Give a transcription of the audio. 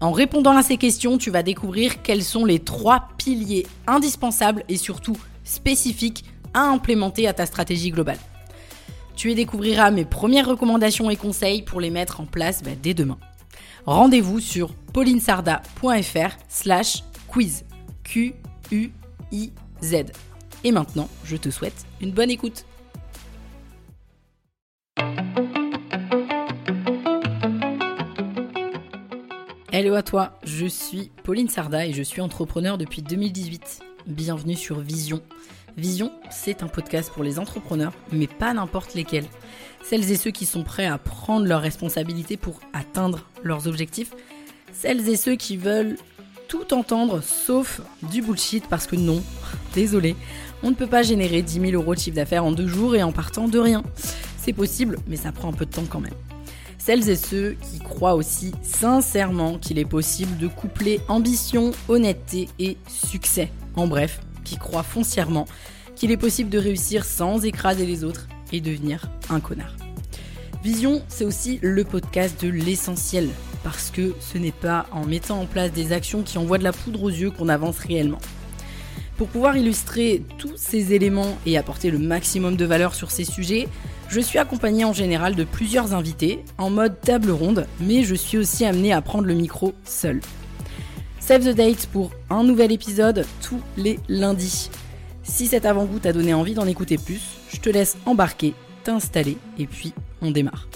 En répondant à ces questions, tu vas découvrir quels sont les trois piliers indispensables et surtout spécifiques à implémenter à ta stratégie globale. Tu y découvriras mes premières recommandations et conseils pour les mettre en place bah, dès demain. Rendez-vous sur paulinesarda.fr slash quiz. Q-U-I-Z. Et maintenant, je te souhaite une bonne écoute. Hello à toi, je suis Pauline Sarda et je suis entrepreneur depuis 2018. Bienvenue sur Vision. Vision, c'est un podcast pour les entrepreneurs, mais pas n'importe lesquels. Celles et ceux qui sont prêts à prendre leurs responsabilités pour atteindre leurs objectifs. Celles et ceux qui veulent tout entendre sauf du bullshit parce que non, désolé, on ne peut pas générer 10 000 euros de chiffre d'affaires en deux jours et en partant de rien. C'est possible, mais ça prend un peu de temps quand même celles et ceux qui croient aussi sincèrement qu'il est possible de coupler ambition, honnêteté et succès. En bref, qui croient foncièrement qu'il est possible de réussir sans écraser les autres et devenir un connard. Vision, c'est aussi le podcast de l'essentiel, parce que ce n'est pas en mettant en place des actions qui envoient de la poudre aux yeux qu'on avance réellement. Pour pouvoir illustrer tous ces éléments et apporter le maximum de valeur sur ces sujets, je suis accompagnée en général de plusieurs invités, en mode table ronde, mais je suis aussi amenée à prendre le micro seul. Save the date pour un nouvel épisode tous les lundis. Si cet avant-goût t'a donné envie d'en écouter plus, je te laisse embarquer, t'installer et puis on démarre.